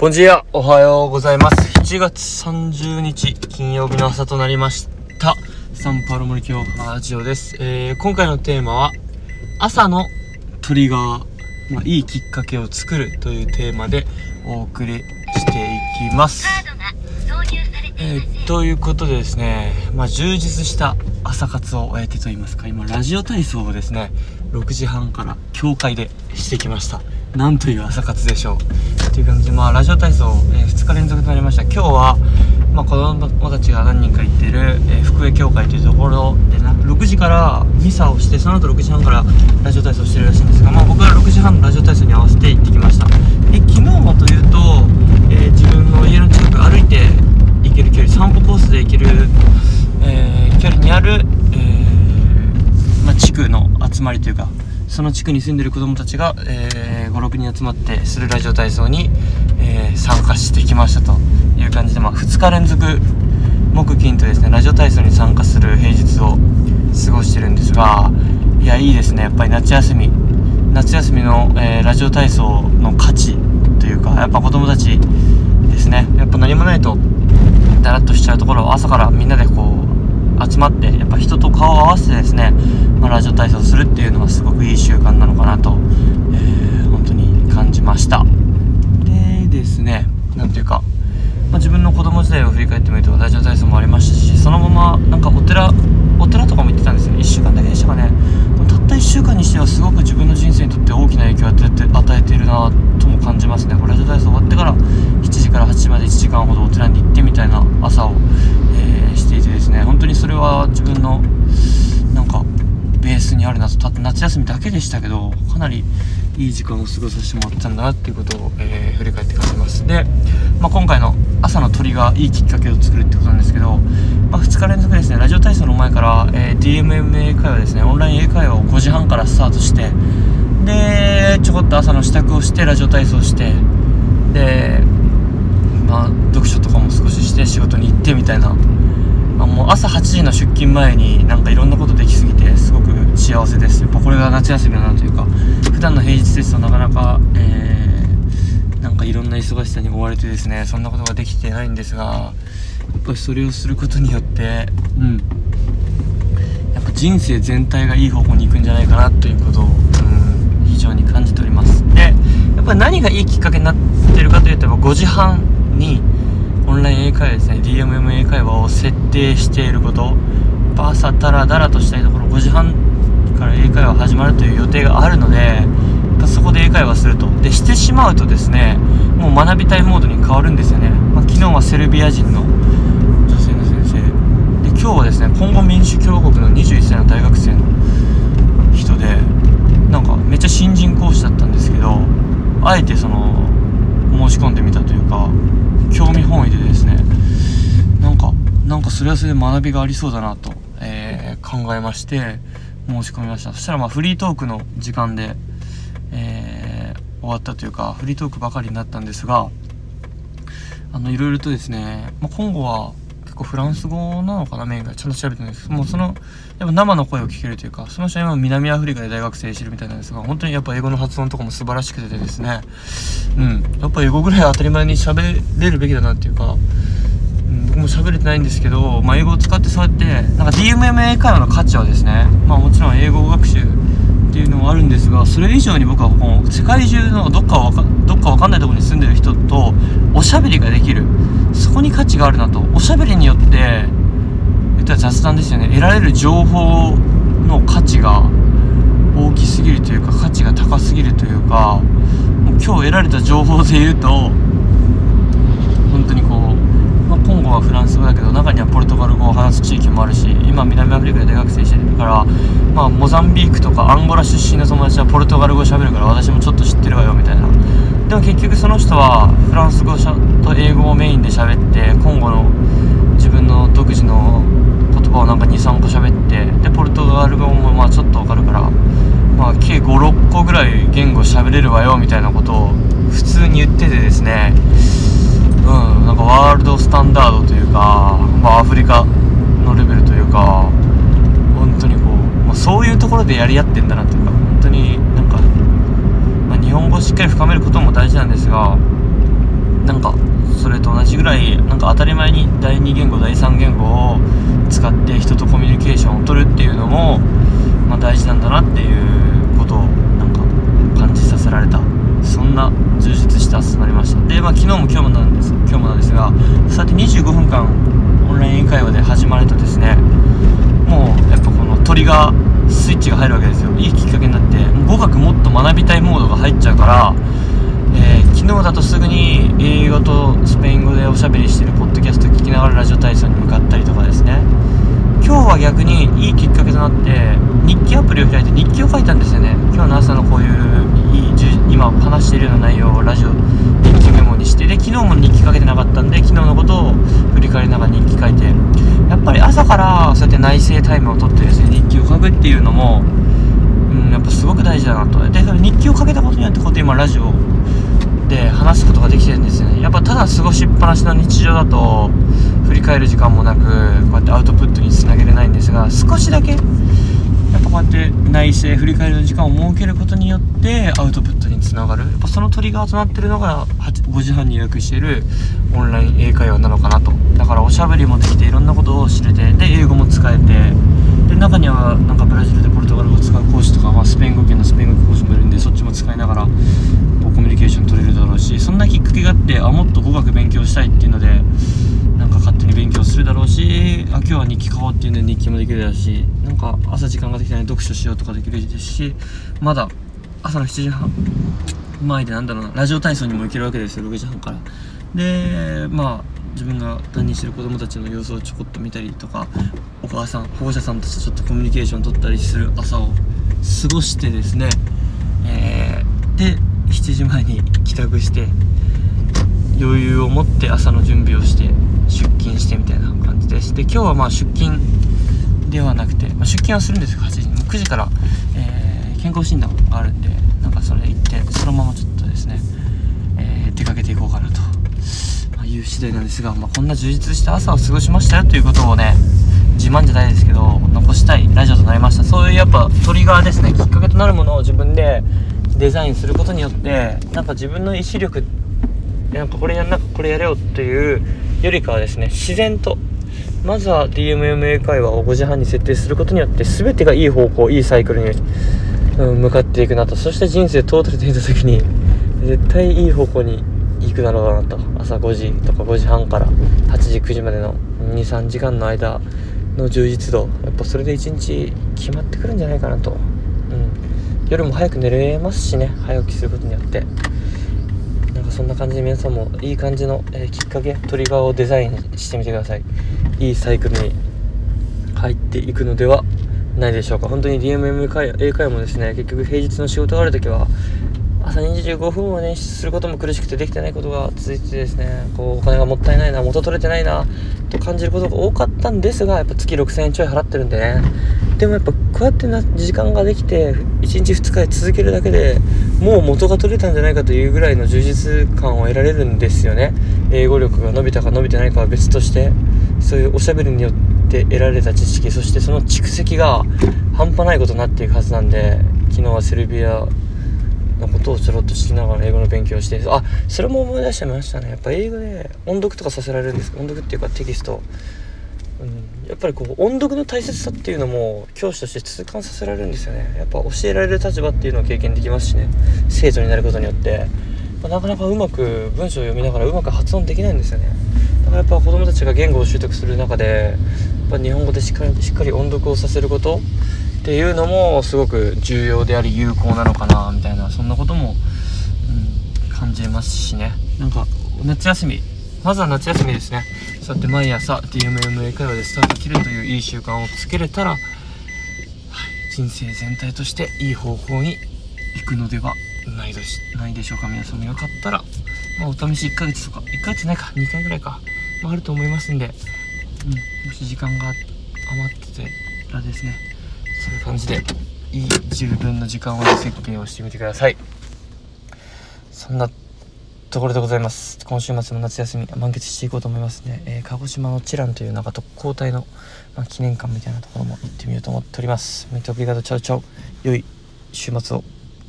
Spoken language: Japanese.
ボンジーア、おはようございます。7月30日、金曜日の朝となりました。サンパウロ森京ラジオです。えー、今回のテーマは、朝のトリガー、まあ、いいきっかけを作るというテーマでお送りしていきます。えー、ということでですね、まあ、充実した朝活を終えてと言いますか、今、ラジオ体操をですね、6時半から教会でしてきました。なんという朝活でしょう。という感じで、まあ、ラジオ体操、えー、2日連続となりました。今日は、まあ、子供たちが何人か行ってる、えー、福江教会というところでな、6時からミサをして、その後6時半からラジオ体操してるらしいんですが、まあ、僕は6時半のラジオ体操に合わせて行ってきました。で、昨日はというと、えー、自分の家の近く歩いて行ける距離、散歩コースで行ける、え距離にある、えまあ、地区の集まりというか、その地区に住んでる子供たちが、えー、56人集まってするラジオ体操に、えー、参加してきましたという感じで、まあ、2日連続木金とですねラジオ体操に参加する平日を過ごしてるんですがいやいいですね。やっぱり夏休み夏休みの、えー、ラジオ体操の価値というかやっぱ子供たちですね。やっぱ何もないとだらっとしちゃうところを朝からみんなでこう集まってやっぱ人と顔を合わせてですね、まあ、ラジオ体操するっていうのはすごくいい習慣なのかなと、えー、本当に感じました。でですねなんていうか、まあ、自分の子供時代を振り返ってみるとラジオ体操もありましたしそのままなんかお寺お寺とかも行ってたんですよ1週間だけでしたかね。たった1週間にしてはすごく自分の人生にとって大きな影響を与えて与えているなとも感じますね。これラジオ体操終わってから7時から8時まで1時間ほどお寺に行ってみたいな朝を、えー、していてですね本当にそれは自分のなんかベースにあるなとたった夏休みだけでしたけどかなりいい時間を過ごさせてもらったんだなっていうことを、えー、振り返って感じます。で、まあ、今回の朝の鳥がいいきっかけを作るってことなんですけど、まあ、2日連続ですね。ラジオ体操の前から、えー、DMM 英会話ですね。オンライン英会話を5時半からスタートしてでちょこっと朝の支度をしてラジオ体操してでまあ読書とかも少しして仕事に行ってみたいな。あもう朝8時の出勤前になんかいろんなことできすぎてすごく幸せです。やっぱこれが夏休みだなというか普段の平日ですとなかなか、えー、なんかいろんな忙しさに追われてですねそんなことができてないんですがやっぱりそれをすることによってうん。やっぱ人生全体がいい方向に行くんじゃないかなということを、うん、非常に感じております。でやっぱり何がいいきっかけになってるかというと5時半にオンライン英会話ですね DMM 英会話を設定していること。朝ダラダラとしたいところ5時半から英会話始まるという予定があるのでそこで英会話すると。でしてしまうとですねもう学びたいモードに変わるんですよね、まあ、昨日はセルビア人の女性の先生。で今日はですね今後民主共和国の21歳の大学生の人でなんかめっちゃ新人講師だったんですけどあえてその申し込んでみたというか興味本位でですねなんかなんかそれはそれで学びがありそうだなと、えー、考えまして申し込みました。そしたらまあフリートークの時間で、えー、終わったというかフリートークばかりになったんですがあのいろいろとですね、まあ、今後は結構フランス語なのかなメインがちゃんと調べてないです。もうそのやっぱ生の声を聞けるというかその人は今南アフリカで大学生してるみたいなんですが本当にやっぱ英語の発音とかも素晴らしくてですね。うん。やっぱ英語ぐらい当たり前に喋れるべきだなっていうか、僕も喋れてないんですけど、まあ、英語を使ってそうやってなんか DMM 英会話の価値はですねまあもちろん英語学習っていうのもあるんですがそれ以上に僕はこう世界中のどっかわかどっかわかんないとこに住んでる人とおしゃべりができる。そこに価値があるなと。おしゃべりによって言ったら雑談ですよね。得られる情報の価値が大きすぎるというか価値が高すぎるというかもう今日得られた情報で言うと本当にこう、はフランス語だけど中にはポルトガル語を話す地域もあるし今南アフリカで大学生してるから、まあ、モザンビークとかアンゴラ出身の友達はポルトガル語喋るから私もちょっと知ってるわよみたいな。でも結局その人はフランス語と英語をメインで喋って今後の自分の独自の言葉をなんか23個喋ってでポルトガル語もまあちょっとわかるからまあ計56個ぐらい言語喋れるわよみたいなことを普通に言っててですね。うんなんかワールドスタンダードというか、まあ、アフリカのレベルというか本当にこう、まあ、そういうところでやり合ってんだなというか本当になんか、まあ、日本語をしっかり深めることも大事なんですがなんかそれと同じぐらいなんか当たり前に第二言語第三言語を使って人とコミュニケーションを取るっていうのも、まあ、大事なんだなっていうことをなんか感じさせられたそんな充実した朝となりました。で、まあ、昨日も今日もなんです今日もなんですがそうやって25分間オンライン英会話で始まるとですねもうやっぱこの鳥がスイッチが入るわけですよ。いいきっかけになって語学もっと学びたいモードが入っちゃうからえー、昨日だとすぐに英語とスペイン語でおしゃべりしてるポッドキャスト聞きながらラジオ体操に向かったりとかですね。今日は逆にいいきっかけとなって日記アプリを開いて日記を書いたんですよね。今日の朝のこういう今話しているような内容をラジオ日記メモにしてで昨日も日記書けてなかったんで昨日のことを振り返りながら日記書いてやっぱり朝からそうやって内省タイムを取ってですね日記を書くっていうのもうんやっぱすごく大事だなと。で日記を書けたことによってこうやって今ラジオで話すことができてるんですよね。やっぱただ過ごしっぱなしの日常だと振り返る時間もなくこうやってアウトプットにつなげれないんですが少しだけやっぱこうやって内省振り返りの時間を設けることによってアウトプットにつながる。やっぱそのトリガーとなってるのが5時半に予約しているオンライン英会話なのかなと。だからおしゃべりもできていろんなことを知れてで英語も使えてで中にはなんかブラジルでポルトガル語を使う講師とか、まあ、スペイン語圏のスペイン語講師もいるんでそっちも使いながらコミュニケーション取れるだろうしそんなきっかけがあってあもっと語学勉強したいっていうので勝手に勉強するだろうしあ今日は日記買おうっていうんで日記もできるだろうしなんか朝時間ができたら読書しようとかできるですしまだ朝の7時半前でなんだろうなラジオ体操にも行けるわけですよ6時半から。でまあ自分が担任してる子供たちの様子をちょこっと見たりとかお母さん保護者さんたちとちょっとコミュニケーション取ったりする朝を過ごしてですね、えー、で7時前に帰宅して余裕を持って朝の準備をして出勤してみたいな感じです。で今日はまあ出勤ではなくて、まあ、出勤はするんですよ。8時に。9時から、えー、健康診断があるんでなんかそれ行ってそのままちょっとですね、えー、出かけていこうかなと、まあ、いう次第なんですが、まあ、こんな充実した朝を過ごしましたよ。ということをね自慢じゃないですけど残したいラジオとなりました。そういうやっぱトリガーですね。きっかけとなるものを自分でデザインすることによってなんか自分の意志力なんかこれやんなこれやれよっていうよりかはですね自然とまずは DMMA 会話を5時半に設定することによって全てがいい方向いいサイクルに、うん、向かっていくなと。そして人生トータルで見た時に絶対いい方向に行くだろうなと。朝5時とか5時半から8時9時までの23時間の間の充実度。やっぱそれで1日決まってくるんじゃないかなと、うん、夜も早く寝れますしね早起きすることによって。そんな感じで皆さんもいい感じの、えー、きっかけトリガーをデザインしてみてください。いいサイクルに入っていくのではないでしょうか。本当に DMM 英会話もですね結局平日の仕事がある時は朝25分を捻出することも苦しくてできてないことが続いてですねこうお金がもったいないな元取れてないなと感じることが多かったんですがやっぱ月6000円ちょい払ってるんでね。でもやっぱこうやってな時間ができて1日2日続けるだけでもう元が取れたんじゃないかというぐらいの充実感を得られるんですよね。英語力が伸びたか伸びてないかは別としてそういうおしゃべりによって得られた知識そしてその蓄積が半端ないことになっていくはずなんで昨日はセルビアをちょろっと知りながら英語の勉強をしてあそれも思い出してましたね。やっぱ英語で音読とかさせられるんです音読っていうかテキスト、うん、やっぱりこう音読の大切さっていうのも教師として痛感させられるんですよね。やっぱ教えられる立場っていうのを経験できますしね。生徒になることによって、まあ、なかなかうまく文章を読みながらうまく発音できないんですよね。だからやっぱ子供たちが言語を習得する中でやっぱ日本語でしっかりしっかり音読をさせることっていうのもすごく重要であり有効なのかなみたいなそんなことも、うん、感じますしね。なんか夏休み。まずは夏休みですね。そうやって毎朝 DMMA 会話でスタート切るといういい習慣をつけれたら、はい、人生全体としていい方向に行くのではないでしないでしょうか。皆さんもよかったら、まあ、お試し1ヶ月とか1ヶ月ないか2回ぐらいか、まあ、あると思いますんで、うん、もし時間が余っててらですね感じでいい自分の時間を設計をしてみてください。そんなところでございます。今週末の夏休み満喫していこうと思いますね、えー、鹿児島のチランというなんか特攻隊の、まあ、記念館みたいなところも行ってみようと思っております。メトオブリガードチャウチャウ良い週末を。